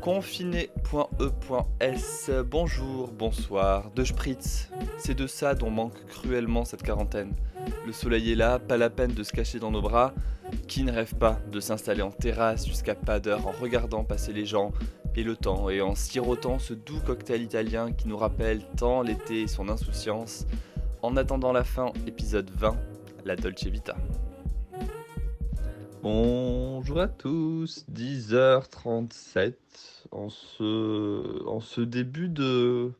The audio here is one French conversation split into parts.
Confiné.e.s Bonjour, bonsoir, de Spritz. C'est de ça dont manque cruellement cette quarantaine. Le soleil est là, pas la peine de se cacher dans nos bras. Qui ne rêve pas de s'installer en terrasse jusqu'à pas d'heure en regardant passer les gens et le temps et en sirotant ce doux cocktail italien qui nous rappelle tant l'été et son insouciance. En attendant la fin, épisode 20, la Dolce Vita. Bonjour à tous, 10h37 en ce, début de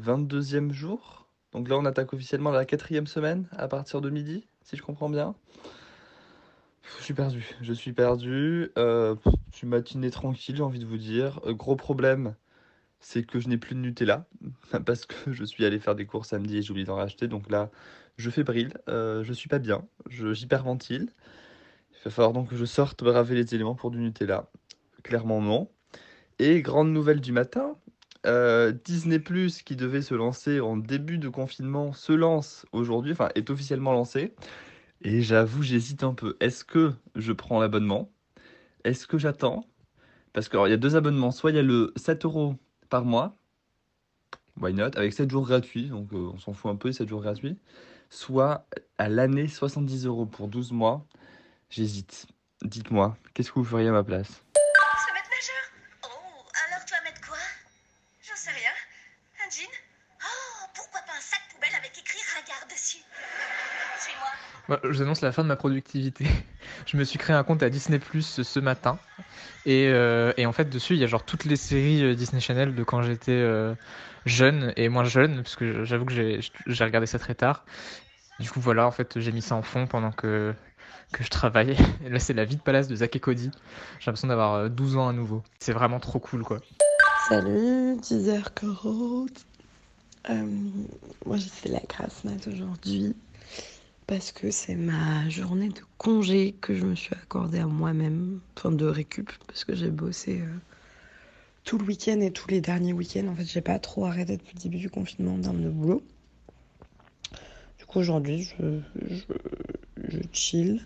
22e jour. Donc là on attaque officiellement la quatrième semaine à partir de midi, si je comprends bien. Je suis perdu, je suis perdu. Euh, suis matinée tranquille, j'ai envie de vous dire. Euh, gros problème, c'est que je n'ai plus de Nutella parce que je suis allé faire des courses samedi et j'ai oublié d'en racheter. Donc là, je fais brille, euh, je suis pas bien, j'hyperventile. Il va falloir donc que je sorte braver les éléments pour du Nutella. Clairement non. Et grande nouvelle du matin, euh, Disney Plus qui devait se lancer en début de confinement se lance aujourd'hui, enfin est officiellement lancé. Et j'avoue, j'hésite un peu. Est-ce que je prends l'abonnement? Est-ce que j'attends? Parce qu'il y a deux abonnements. Soit il y a le 7 euros par mois, why not, avec 7 jours gratuits, donc euh, on s'en fout un peu, 7 jours gratuits. Soit à l'année 70 euros pour 12 mois. J'hésite. Dites-moi, qu'est-ce que vous feriez à ma place? Mettre nageur Oh, alors tu vas mettre quoi? J'en sais rien. Un jean? Oh, pourquoi pas un sac poubelle avec écrit ringard dessus? Suis-moi. Moi, je vous annonce la fin de ma productivité. Je me suis créé un compte à Disney Plus ce matin. Et, euh, et en fait, dessus, il y a genre toutes les séries euh, Disney Channel de quand j'étais euh, jeune et moins jeune, parce que j'avoue que j'ai regardé ça très tard. Du coup, voilà, en fait, j'ai mis ça en fond pendant que, que je travaillais. Et là, c'est la vie de palace de Zack et Cody. J'ai l'impression d'avoir euh, 12 ans à nouveau. C'est vraiment trop cool, quoi. Salut, 10h40. Euh, moi, j'ai fait la grasse mat aujourd'hui parce que c'est ma journée de congé que je me suis accordée à moi-même, enfin de récup, parce que j'ai bossé euh, tout le week-end et tous les derniers week-ends. En fait, j'ai pas trop arrêté depuis le début du confinement en termes de boulot. Du coup, aujourd'hui, je, je chill.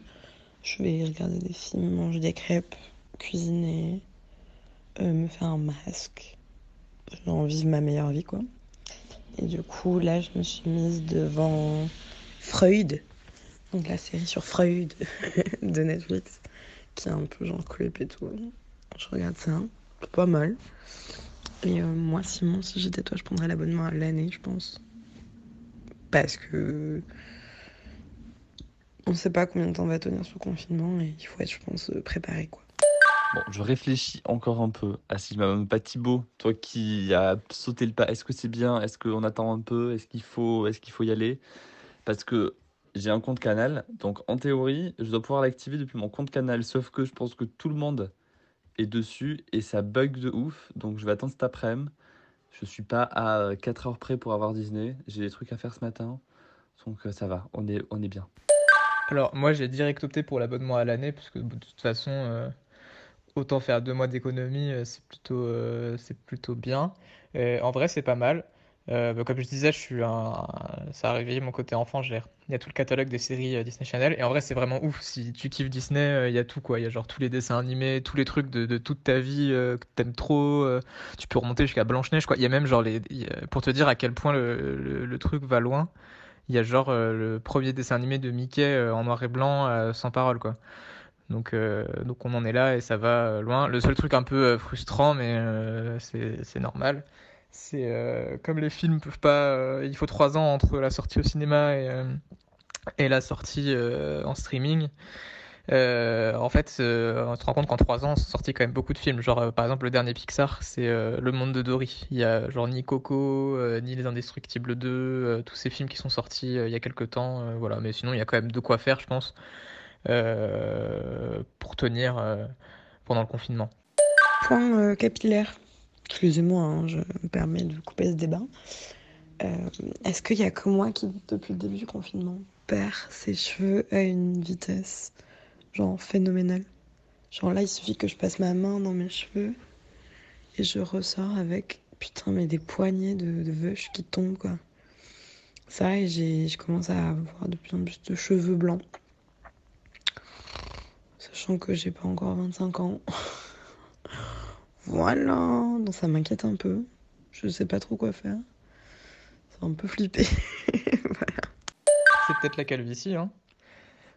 Je vais regarder des films, manger des crêpes, cuisiner, euh, me faire un masque. Genre vivre ma meilleure vie, quoi. Et du coup, là, je me suis mise devant Freud, donc la série sur Freud de Netflix, qui est un peu genre clip et tout. Je regarde ça, pas mal. Et euh, moi, Simon, si j'étais toi, je prendrais l'abonnement à l'année, je pense. Parce que on sait pas combien de temps va tenir ce confinement et il faut être, je pense, euh, préparé, quoi. Bon, je réfléchis encore un peu à je m'abonne pas Thibaut, toi qui as sauté le pas. Est-ce que c'est bien? Est-ce qu'on attend un peu? Est-ce qu'il faut, est qu'il faut y aller? Parce que j'ai un compte canal, donc en théorie, je dois pouvoir l'activer depuis mon compte canal. Sauf que je pense que tout le monde est dessus et ça bug de ouf. Donc je vais attendre cet après-midi. Je suis pas à 4 heures près pour avoir Disney. J'ai des trucs à faire ce matin. Donc euh, ça va, on est, on est bien. Alors, moi, j'ai direct opté pour l'abonnement à l'année, parce que de toute façon, euh, autant faire deux mois d'économie, euh, c'est plutôt, euh, c'est plutôt bien. En vrai, c'est pas mal. Bah, comme je disais, je suis ça a réveillé mon côté enfant. Il y a tout le catalogue des séries Disney Channel. Et en vrai, c'est vraiment ouf. Si tu kiffes Disney, il y a tout, quoi. Il y a genre tous les dessins animés, tous les trucs de, toute ta vie euh, que t'aimes trop. tu peux remonter jusqu'à Blanche-Neige, quoi. Il y a même genre les, pour te dire à quel point le truc va loin. Il y a genre euh, le premier dessin animé de Mickey euh, en noir et blanc, euh, sans parole, quoi. Donc, donc on en est là et ça va loin. Le seul truc un peu frustrant, mais c'est normal, c'est comme les films peuvent pas. il faut trois ans entre la sortie au cinéma et, et la sortie en streaming. Euh, en fait, on se rend compte qu'en trois ans, sont sortis quand même beaucoup de films. Genre, euh, par exemple, le dernier Pixar, c'est euh, Le Monde de Dory. Il y a genre ni Coco, ni Les Indestructibles 2, euh, tous ces films qui sont sortis il y a quelques temps. voilà, mais sinon, il y a quand même de quoi faire, je pense, pour tenir pendant le confinement. Point capillaire. Excusez-moi, hein, je me permets de couper ce débat. Est-ce qu'il y a que moi qui, depuis le début du confinement, perd ses cheveux à une vitesse genre phénoménale? Genre là, il suffit que je passe ma main dans mes cheveux et je ressors avec, putain, mais des poignées de, de qui tombent, quoi. Ça, et je commence à avoir de plus en plus de cheveux blancs. Sachant que j'ai pas encore 25 ans. voilà, donc ça m'inquiète un peu. Je sais pas trop quoi faire. C'est un peu flippé. voilà. C'est peut-être la calvitie, hein.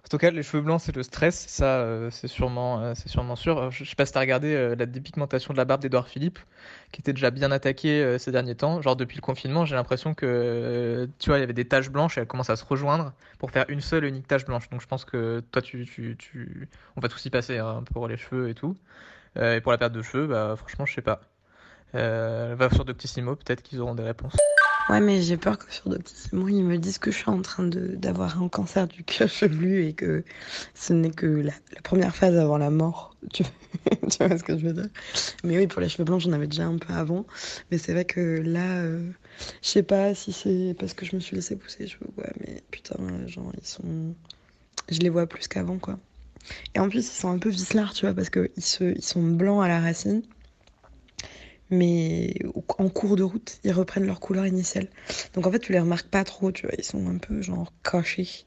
En tout cas, les cheveux blancs, c'est le stress, ça, euh, c'est sûrement, euh, c'est sûrement sûr. Je, je sais pas si regardé euh, la dépigmentation de la barbe d'Edouard Philippe, qui était déjà bien attaquée ces derniers temps. Genre, depuis le confinement, j'ai l'impression que, tu vois, il y avait des taches blanches et elles commencent à se rejoindre pour faire une seule et unique tache blanche. Donc, je pense que toi, tu, tu, tu... on va tous y passer, hein, pour les cheveux et tout. Et pour la perte de cheveux, bah, franchement, je sais pas. Va sur Doctissimo, peut-être qu'ils auront des réponses. Ouais, mais j'ai peur que sur Doctissimo, ils me disent que je suis en train d'avoir un cancer du cuir chevelu et que ce n'est que la, première phase avant la mort. Tu, vois ce que je veux dire? Mais oui, pour les cheveux blancs, j'en avais déjà un peu avant. Mais c'est vrai que là, euh, je sais pas si c'est parce que je me suis laissé pousser les cheveux, quoi. Mais putain, genre, ils sont. Je les vois plus qu'avant, quoi. Et en plus, ils sont un peu vicelards, tu vois, parce qu'ils ils sont blancs à la racine. Mais en cours de route, ils reprennent leur couleur initiale. Donc en fait, tu les remarques pas trop, tu vois, ils sont un peu genre cachés.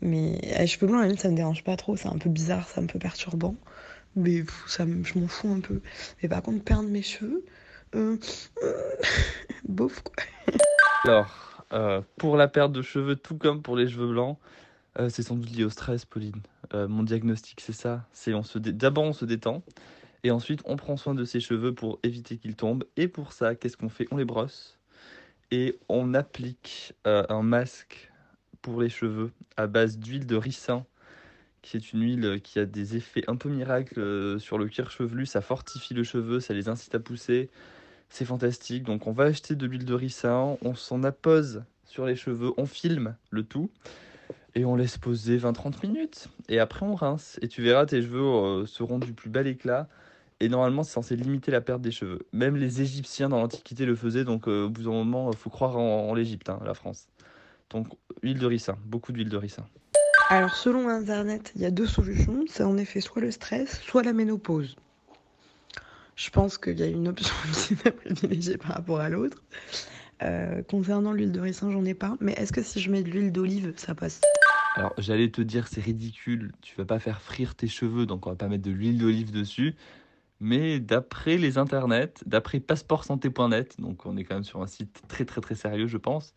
Mais les cheveux blancs, à la limite, ça me dérange pas trop, c'est un peu bizarre, c'est un peu perturbant. Mais ça, je m'en fous un peu. Mais par contre, perdre mes cheveux, euh, euh, bof quoi. Alors, euh, pour la perte de cheveux, tout comme pour les cheveux blancs, euh, c'est sans doute lié au stress, Pauline. Mon diagnostic, c'est ça. C'est d'abord on se détend et ensuite on prend soin de ses cheveux pour éviter qu'ils tombent. Et pour ça, qu'est-ce qu'on fait? On les brosse et on applique euh, un masque pour les cheveux à base d'huile de ricin, qui est une huile qui a des effets un peu miracles euh, sur le cuir chevelu. Ça fortifie le cheveu, ça les incite à pousser. C'est fantastique. Donc on va acheter de l'huile de ricin, on s'en appose sur les cheveux, on filme le tout et on laisse poser 20-30 minutes. Et après on rince. Et tu verras, tes cheveux euh, seront du plus bel éclat. Et normalement, c'est censé limiter la perte des cheveux. Même les Égyptiens dans l'Antiquité le faisaient. Donc euh, au bout d'un moment, il faut croire en, en l'Égypte, hein, la France. Donc huile de ricin, beaucoup d'huile de ricin. Alors selon Internet, il y a deux solutions. C'est en effet soit le stress, soit la ménopause. Je pense qu'il y a une option qui est à privilégier par rapport à l'autre. Euh, concernant l'huile de ricin, j'en ai pas. Mais est-ce que si je mets de l'huile d'olive, ça passe? Alors j'allais te dire, c'est ridicule. Tu vas pas faire frire tes cheveux, donc on va pas mettre de l'huile d'olive dessus. Mais d'après les internets, d'après passeportsanté.net, donc on est quand même sur un site très très très sérieux, je pense.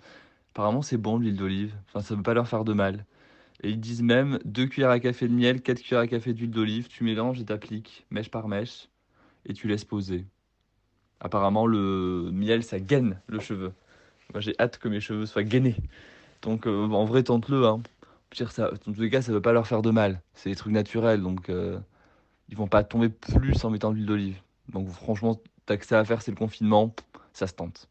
Apparemment, c'est bon l'huile d'olive. Enfin, ça ne peut pas leur faire de mal. Et ils disent même 2 cuillères à café de miel, 4 cuillères à café d'huile d'olive, tu mélanges et t'appliques mèche par mèche et tu laisses poser. Apparemment, le miel, ça gaine le cheveu. Moi, j'ai hâte que mes cheveux soient gainés. Donc, euh, en vrai, tente-le. Hein. Ça, dans tous les cas, ça ne va pas leur faire de mal. C'est des trucs naturels, donc euh, ils vont pas tomber plus en mettant de l'huile d'olive. Donc, franchement, t'as que ça à faire, c'est le confinement, ça se tente.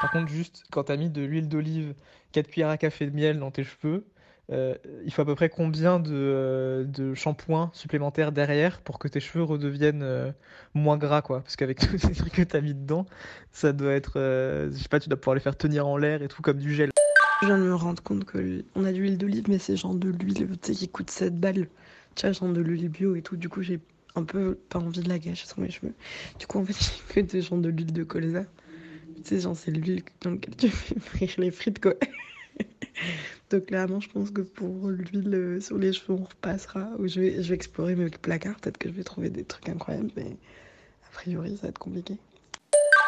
Par contre, juste quand tu as mis de l'huile d'olive, 4 cuillères à café de miel dans tes cheveux, euh, il faut à peu près combien de, euh, de shampoing supplémentaires derrière pour que tes cheveux redeviennent euh, moins gras, quoi? Parce qu'avec tous ces trucs que tu as mis dedans, ça doit être. euh, je sais pas, tu dois pouvoir les faire tenir en l'air et tout comme du gel. Je viens de me rendre compte que l- on a de l'huile d'olive, mais c'est genre de l'huile tu sais, qui coûte 7 balles. Tu vois, genre de l'huile bio et tout. Du coup, j'ai un peu pas envie de la gâcher sur mes cheveux. Du coup, en fait, j'ai que des genre de l'huile de colza. Tu sais, genre, c'est l'huile dans laquelle tu fais frire les frites, quoi. Donc, clairement, je pense que pour l'huile euh, sur les cheveux, on repassera. Ou je vais, je vais explorer mes placards. Peut-être que je vais trouver des trucs incroyables, mais a priori, ça va être compliqué.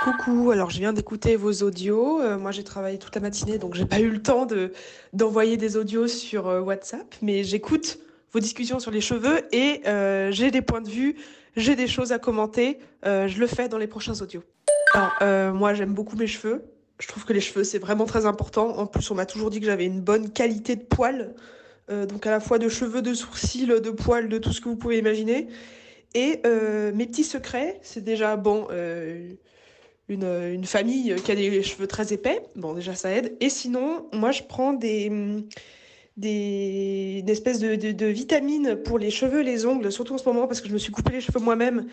Coucou, alors je viens d'écouter vos audios. Euh, moi j'ai travaillé toute la matinée donc j'ai pas eu le temps de d'envoyer des audios sur euh, WhatsApp, mais j'écoute vos discussions sur les cheveux et euh, j'ai des points de vue, j'ai des choses à commenter. Euh, je le fais dans les prochains audios. Alors euh, moi j'aime beaucoup mes cheveux. Je trouve que les cheveux c'est vraiment très important. En plus on m'a toujours dit que j'avais une bonne qualité de poils, donc à la fois de cheveux, de sourcils, de poils, de tout ce que vous pouvez imaginer. Et mes petits secrets, c'est déjà bon. une, une famille qui a des cheveux très épais. Bon, déjà, ça aide. Et sinon, moi, je prends des, des, espèces de, vitamines pour les cheveux, les ongles, surtout en ce moment parce que je me suis coupé les cheveux moi-même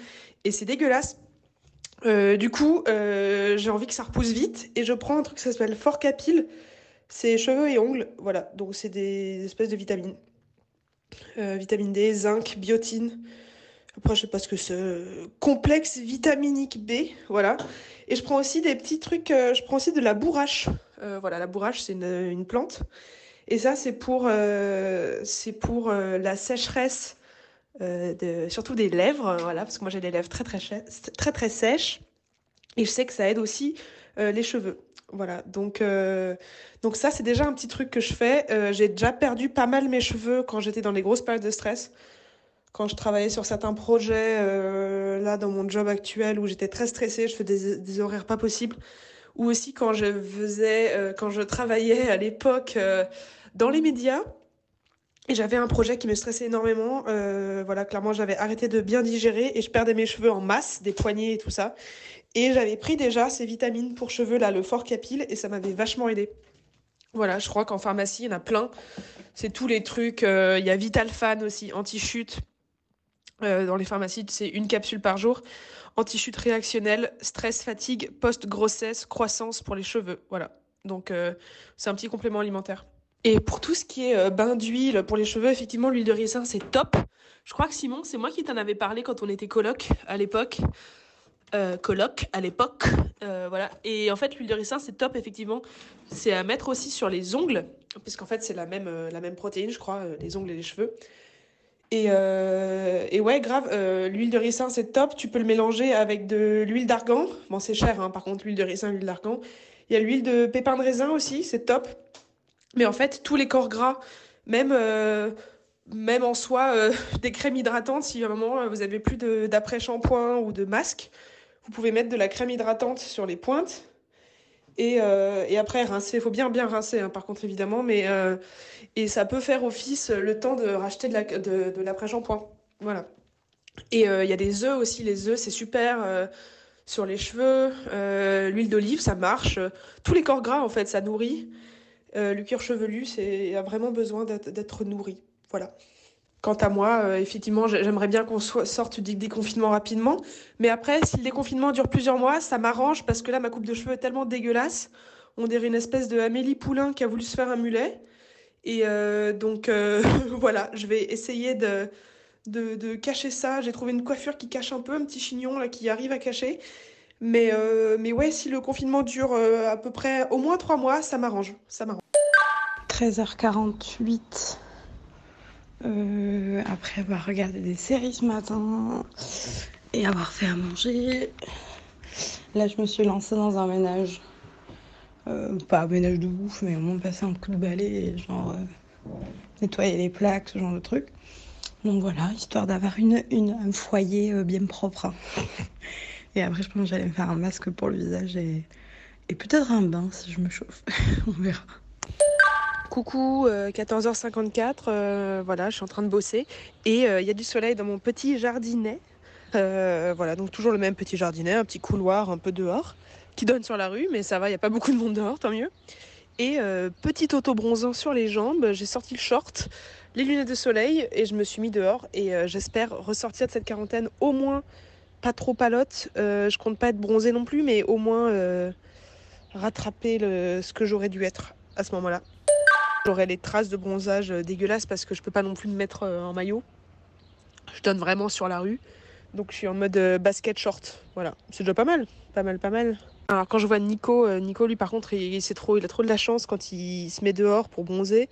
et c'est dégueulasse. Euh, du coup, euh, j'ai envie que ça repousse vite et je prends un truc qui s'appelle Fort Capil. C'est cheveux et ongles. Voilà, donc c'est des espèces de vitamines. Euh, vitamine D, zinc, biotine. Après, je sais pas ce que c'est. Complexe vitaminique B, voilà. Et je prends aussi des petits trucs, je prends aussi de la bourrache. Voilà, la bourrache, c'est une plante. Et ça, c'est pour, euh, pour euh, la sécheresse euh, surtout des lèvres, voilà, parce que moi j'ai des lèvres très très, très très sèches. Et je sais que ça aide aussi euh, les cheveux. Voilà, donc, euh, donc ça c'est déjà un petit truc que je fais. Euh, j'ai déjà perdu pas mal mes cheveux quand j'étais dans les grosses périodes de stress. Quand je travaillais sur certains projets, euh, là dans mon job actuel où j'étais très stressée, je faisais des, des horaires pas possibles. Ou aussi quand je faisais, euh, quand je travaillais à l'époque euh, dans les médias. Et j'avais un projet qui me stressait énormément. Euh, voilà, clairement, j'avais arrêté de bien digérer et je perdais mes cheveux en masse, des poignets et tout ça. Et j'avais pris déjà ces vitamines pour cheveux, là, le Fort Capil, et ça m'avait vachement aidé. Voilà, je crois qu'en pharmacie, il y en a plein. C'est tous les trucs. euh, Il y a Vitalfan aussi, anti-chute. Euh, dans les pharmacies, c'est une capsule par jour. Anti-chute réactionnelle, stress, fatigue, post-grossesse, croissance pour les cheveux. Voilà. Donc, c'est un petit complément alimentaire. Et pour tout ce qui est euh, bain d'huile pour les cheveux, effectivement, l'huile de ricin, c'est top. Je crois que Simon, c'est moi qui t'en avais parlé quand on était coloc à l'époque. Euh, à l'époque. Euh, voilà. Et en fait, l'huile de ricin, c'est top, effectivement. C'est à mettre aussi sur les ongles, puisqu'en fait, c'est la même, euh, la même protéine, je crois, les ongles et les cheveux. Et, et ouais, grave, l'huile de ricin, c'est top. Tu peux le mélanger avec de l'huile d'argan. Bon, c'est cher, hein, par contre, l'huile de ricin, l'huile d'argan. Il y a l'huile de pépin de raisin aussi, c'est top. Mais en fait, tous les corps gras, même, euh, même en soi, euh, des crèmes hydratantes, si à un moment euh, vous avez plus d'après-shampoing ou de masque, vous pouvez mettre de la crème hydratante sur les pointes. Et, et après, rincer. Il faut bien, bien rincer, hein, par contre, évidemment. Mais, et ça peut faire office le temps de racheter de la- de, de l'après-shampoing. Voilà. Et il y a des œufs aussi. Les œufs, c'est super sur les cheveux. L'huile d'olive, ça marche. Tous les corps gras, en fait, ça nourrit. Euh, le cuir chevelu, c'est a vraiment besoin d'être nourri. Voilà. Quant à moi, euh, effectivement, j'ai- j'aimerais bien qu'on sorte du déconfinement rapidement. Mais après, si le déconfinement dure plusieurs mois, ça m'arrange parce que là, ma coupe de cheveux est tellement dégueulasse. On dirait une espèce de Amélie Poulain qui a voulu se faire un mulet. Et euh, donc, voilà, je vais essayer de, de, de cacher ça. J'ai trouvé une coiffure qui cache un peu, un petit chignon là qui arrive à cacher. Mais, euh, mais ouais, si le confinement dure euh, à peu près au moins trois mois, ça m'arrange. Ça m'arrange. 13h48. Euh, après avoir regardé des séries ce matin et avoir fait à manger, là je me suis lancée dans un ménage. Euh, pas un ménage de ouf, mais au moins passer un coup de balai genre nettoyer les plaques, ce genre de truc. Donc voilà, histoire d'avoir une, un foyer bien propre. Et après, je pense que j'allais me faire un masque pour le visage et, peut-être un bain si je me chauffe. On verra. Coucou, euh, 14h54, euh, voilà, je suis en train de bosser et euh, il y a du soleil dans mon petit jardinet. Euh, voilà, donc toujours le même petit jardinet, un petit couloir un peu dehors qui donne sur la rue, mais ça va, il n'y a pas beaucoup de monde dehors, tant mieux. Et euh, petit auto-bronzant sur les jambes, j'ai sorti le short, les lunettes de soleil et je me suis mis dehors et euh, j'espère ressortir de cette quarantaine au moins pas trop palote. Euh, je compte pas être bronzée non plus, mais au moins euh, rattraper ce que j'aurais dû être à ce moment-là. J'aurai les traces de bronzage euh, dégueulasses parce que je peux pas non plus me mettre en maillot. Je donne vraiment sur la rue. Donc je suis en mode basket short. Voilà, c'est déjà pas mal. Pas mal, pas mal. Alors quand je vois Nico, Nico lui par contre, il, a trop de la chance quand il se met dehors pour bronzer.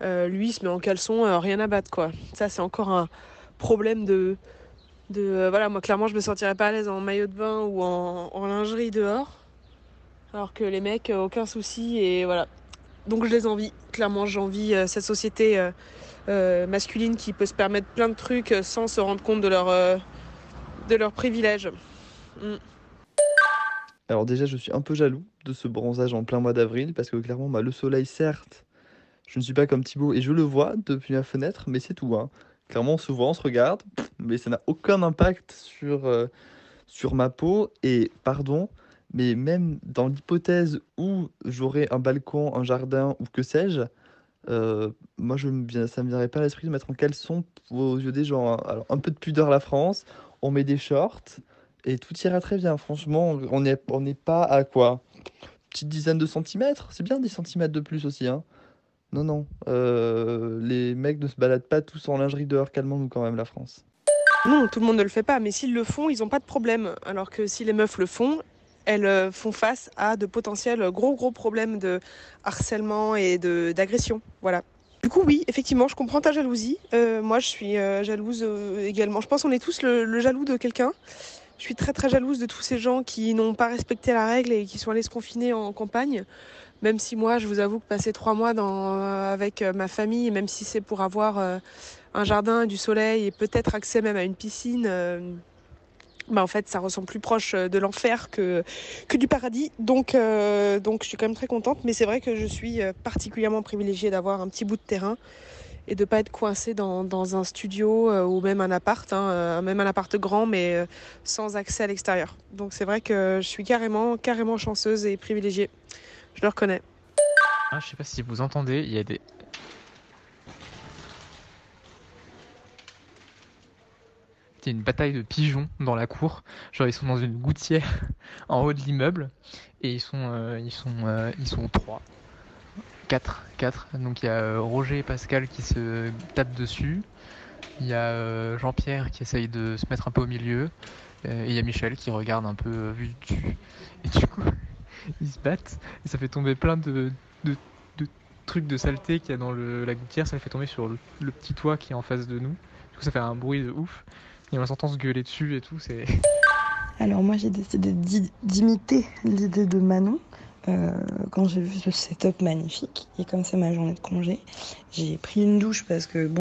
Lui, il se met en caleçon, rien à battre quoi. Ça, c'est encore un problème de. De euh, voilà, moi clairement, je me sentirais pas à l'aise en maillot de bain ou en, lingerie dehors. Alors que les mecs, euh, aucun souci. Et voilà, donc je les envie. Clairement, j'envie euh, cette société masculine qui peut se permettre plein de trucs sans se rendre compte de leur, de leurs privilèges. Mm. Alors déjà, je suis un peu jaloux de ce bronzage en plein mois d'avril parce que clairement, bah, le soleil, certes, je ne suis pas comme Thibaut et je le vois depuis la fenêtre, mais c'est tout. hein. Clairement, voit, on se regarde, mais ça n'a aucun impact sur, euh, sur ma peau. Et pardon, mais même dans l'hypothèse où j'aurais un balcon, un jardin ou que sais-je, euh, moi, je ça me viendrait pas à l'esprit de mettre en caleçon aux yeux des gens. hein. Un peu de pudeur la France, on met des shorts et tout ira très bien. Franchement, on n'est on pas à quoi? Petite dizaine de centimètres, c'est bien des centimètres de plus aussi, hein. Non, non, euh, les mecs ne se baladent pas tous en lingerie dehors, calmons-nous quand même, la France. Non, tout le monde ne le fait pas, mais s'ils le font, ils n'ont pas de problème. Alors que si les meufs le font, elles euh, font face à de potentiels gros gros problèmes de harcèlement et d'agression. Voilà. Du coup, oui, effectivement, je comprends ta jalousie. Euh, moi, je suis jalouse également. Je pense qu'on est tous le jaloux de quelqu'un. Je suis très très jalouse de tous ces gens qui n'ont pas respecté la règle et qui sont allés se confiner en campagne. Même si moi, je vous avoue que passer trois mois euh, avec euh, ma famille, même si c'est pour avoir euh, un jardin, du soleil et peut-être accès même à une piscine, bah en fait, ça ressemble plus proche de l'enfer que, du paradis. Donc, je suis quand même très contente. Mais c'est vrai que je suis particulièrement privilégiée d'avoir un petit bout de terrain et de pas être coincée dans, un studio ou même un appart, hein, même un appart grand, mais sans accès à l'extérieur. Donc, c'est vrai que je suis carrément, carrément chanceuse et privilégiée. Je le reconnais. Ah, je sais pas si vous entendez, il y a des. Il y a une bataille de pigeons dans la cour. Genre ils sont dans une gouttière en haut de l'immeuble et ils sont euh, ils sont euh, ils sont trois, quatre, quatre. Donc il y a euh, Roger et Pascal qui se tapent dessus. Il y a euh, Jean-Pierre qui essaye de se mettre un peu au milieu. Et il y a Michel qui regarde un peu euh, vu du dessus. Et du coup ils se battent et ça fait tomber plein de, de, trucs de saleté qu'il y a dans le, la gouttière. Ça les fait tomber sur le, petit toit qui est en face de nous. Du coup ça fait un bruit de ouf. Et on s'entend se gueuler dessus et tout. C'est Alors moi j'ai décidé d'i- d'imiter l'idée de Manon euh, quand j'ai vu ce setup magnifique et comme c'est ma journée de congé, j'ai pris une douche parce que bon,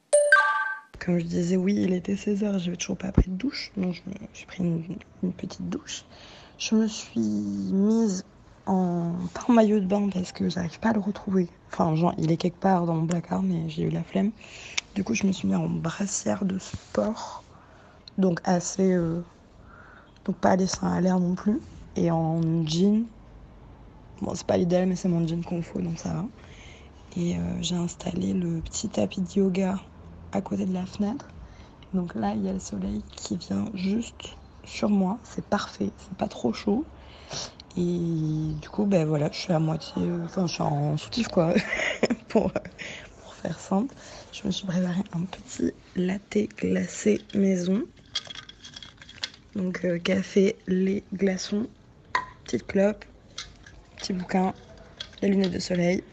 comme je disais oui il était 16h, j'avais toujours pas pris de douche donc je j'ai pris une, une petite douche. Je me suis mise en en maillot de bain parce que j'arrive pas à le retrouver. Enfin genre il est quelque part dans mon placard mais j'ai eu la flemme. Du coup je me suis mis en brassière de sport donc assez euh, donc pas les seins à l'air non plus. Et en jean. Bon, c'est pas l'idéal, mais c'est mon jean faut, donc ça va. Et euh, j'ai installé le petit tapis de yoga à côté de la fenêtre. Donc là, il y a le soleil qui vient juste sur moi. C'est parfait, c'est pas trop chaud. Et du coup, ben voilà, je suis à moitié. Enfin, je suis en soutif, quoi. pour, pour faire simple. Je me suis préparé un petit latte glacé maison. Donc euh, café, lait, glaçons, petite clope, petit bouquin, les lunettes de soleil.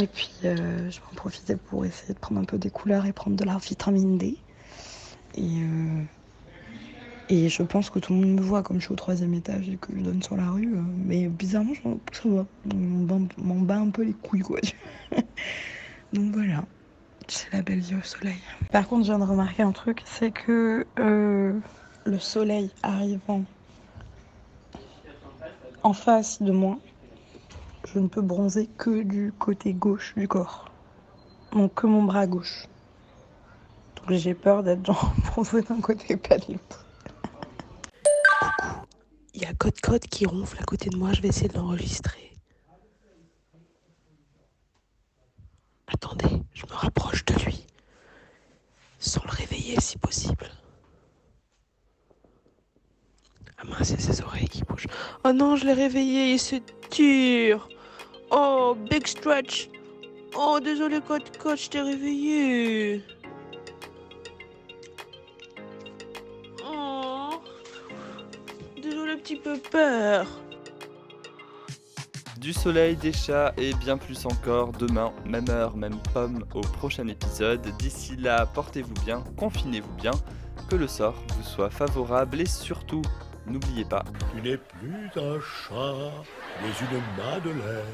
Et puis euh, je vais en profiter pour essayer de prendre un peu des couleurs et prendre de la vitamine D. Et, euh, et je pense que tout le monde me voit comme je suis au troisième étage et que je donne sur la rue. euh, mais bizarrement, je m'en bat- m'en bat un peu les couilles, quoi. Donc voilà, c'est la belle vie au soleil. Par contre, je viens de remarquer un truc, c'est que euh, le soleil arrivant en face de moi, je ne peux bronzer que du côté gauche du corps. Donc que mon bras gauche. Donc j'ai peur d'être genre bronzée d'un côté et pas de l'autre. Y a Code Code qui ronfle à côté de moi. Je vais essayer de l'enregistrer. Attendez, je me rapproche de lui. Sans le réveiller si possible. Ah mince, il y a ses oreilles qui bougent. Oh non, je l'ai réveillé, il se tire. Oh, big stretch. Oh, désolé, Code Code, je t'ai réveillé. Peur. Du soleil, des chats et bien plus encore demain, même heure, même pomme au prochain épisode. D'ici là, portez-vous bien, confinez-vous bien, que le sort vous soit favorable et surtout, n'oubliez pas, Tu n'es plus un chat, mais une madeleine.